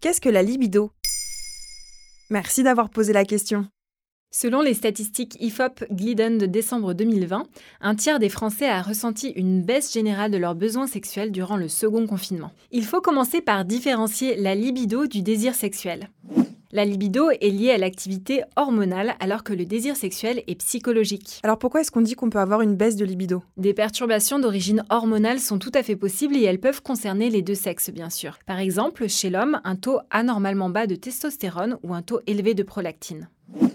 Qu'est-ce que la libido? Merci d'avoir posé la question. Selon les statistiques IFOP Glidden de décembre 2020, un tiers des Français a ressenti une baisse générale de leurs besoins sexuels durant le second confinement. Il faut commencer par différencier la libido du désir sexuel. La libido est liée à l'activité hormonale alors que le désir sexuel est psychologique. Alors pourquoi est-ce qu'on dit qu'on peut avoir une baisse de libido? Des perturbations d'origine hormonale sont tout à fait possibles et elles peuvent concerner les deux sexes bien sûr. Par exemple, chez l'homme, un taux anormalement bas de testostérone ou un taux élevé de prolactine.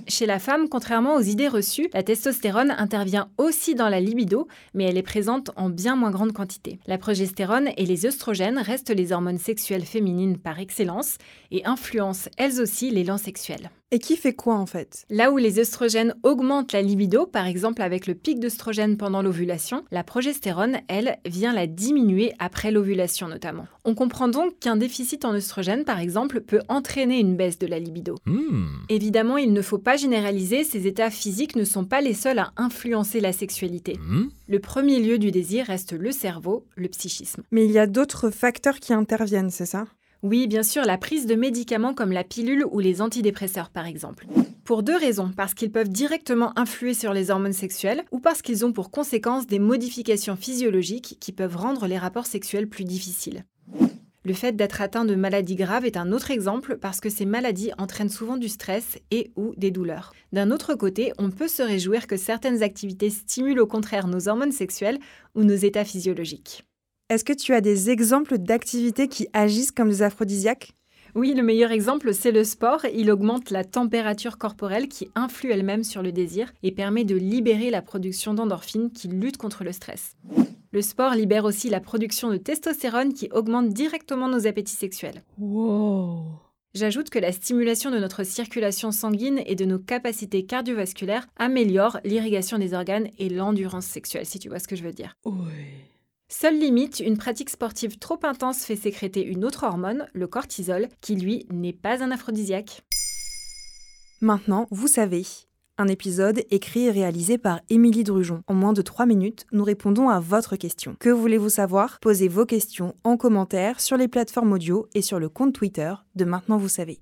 Chez la femme, contrairement aux idées reçues, la testostérone intervient aussi dans la libido, mais elle est présente en bien moins grande quantité. La progestérone et les œstrogènes restent les hormones sexuelles féminines par excellence et influencent elles aussi l'élan sexuel. Et qui fait quoi en fait? Là où les œstrogènes augmentent la libido, par exemple avec le pic d'œstrogène pendant l'ovulation, la progestérone, elle, vient la diminuer après l'ovulation notamment. On comprend donc qu'un déficit en œstrogène, par exemple, peut entraîner une baisse de la libido. Hmm. Évidemment, il ne faut pas généraliser, ces états physiques ne sont pas les seuls à influencer la sexualité. Hmm. Le premier lieu du désir reste le cerveau, le psychisme. Mais il y a d'autres facteurs qui interviennent, c'est ça? Oui, bien sûr, la prise de médicaments comme la pilule ou les antidépresseurs par exemple. Pour deux raisons, parce qu'ils peuvent directement influer sur les hormones sexuelles ou parce qu'ils ont pour conséquence des modifications physiologiques qui peuvent rendre les rapports sexuels plus difficiles. Le fait d'être atteint de maladies graves est un autre exemple parce que ces maladies entraînent souvent du stress et ou des douleurs. D'un autre côté, on peut se réjouir que certaines activités stimulent au contraire nos hormones sexuelles ou nos états physiologiques. Est-ce que tu as des exemples d'activités qui agissent comme des aphrodisiaques? Oui, le meilleur exemple, c'est le sport. Il augmente la température corporelle qui influe elle-même sur le désir et permet de libérer la production d'endorphines qui luttent contre le stress. Le sport libère aussi la production de testostérone qui augmente directement nos appétits sexuels. Wow J'ajoute que la stimulation de notre circulation sanguine et de nos capacités cardiovasculaires améliore l'irrigation des organes et l'endurance sexuelle, si tu vois ce que je veux dire. Oui. Seule limite, une pratique sportive trop intense fait sécréter une autre hormone, le cortisol, qui lui n'est pas un aphrodisiaque. Maintenant, vous savez. Un épisode écrit et réalisé par Émilie Drujon. En moins de 3 minutes, nous répondons à votre question. Que voulez-vous savoir? Posez vos questions en commentaire sur les plateformes audio et sur le compte Twitter de Maintenant vous savez.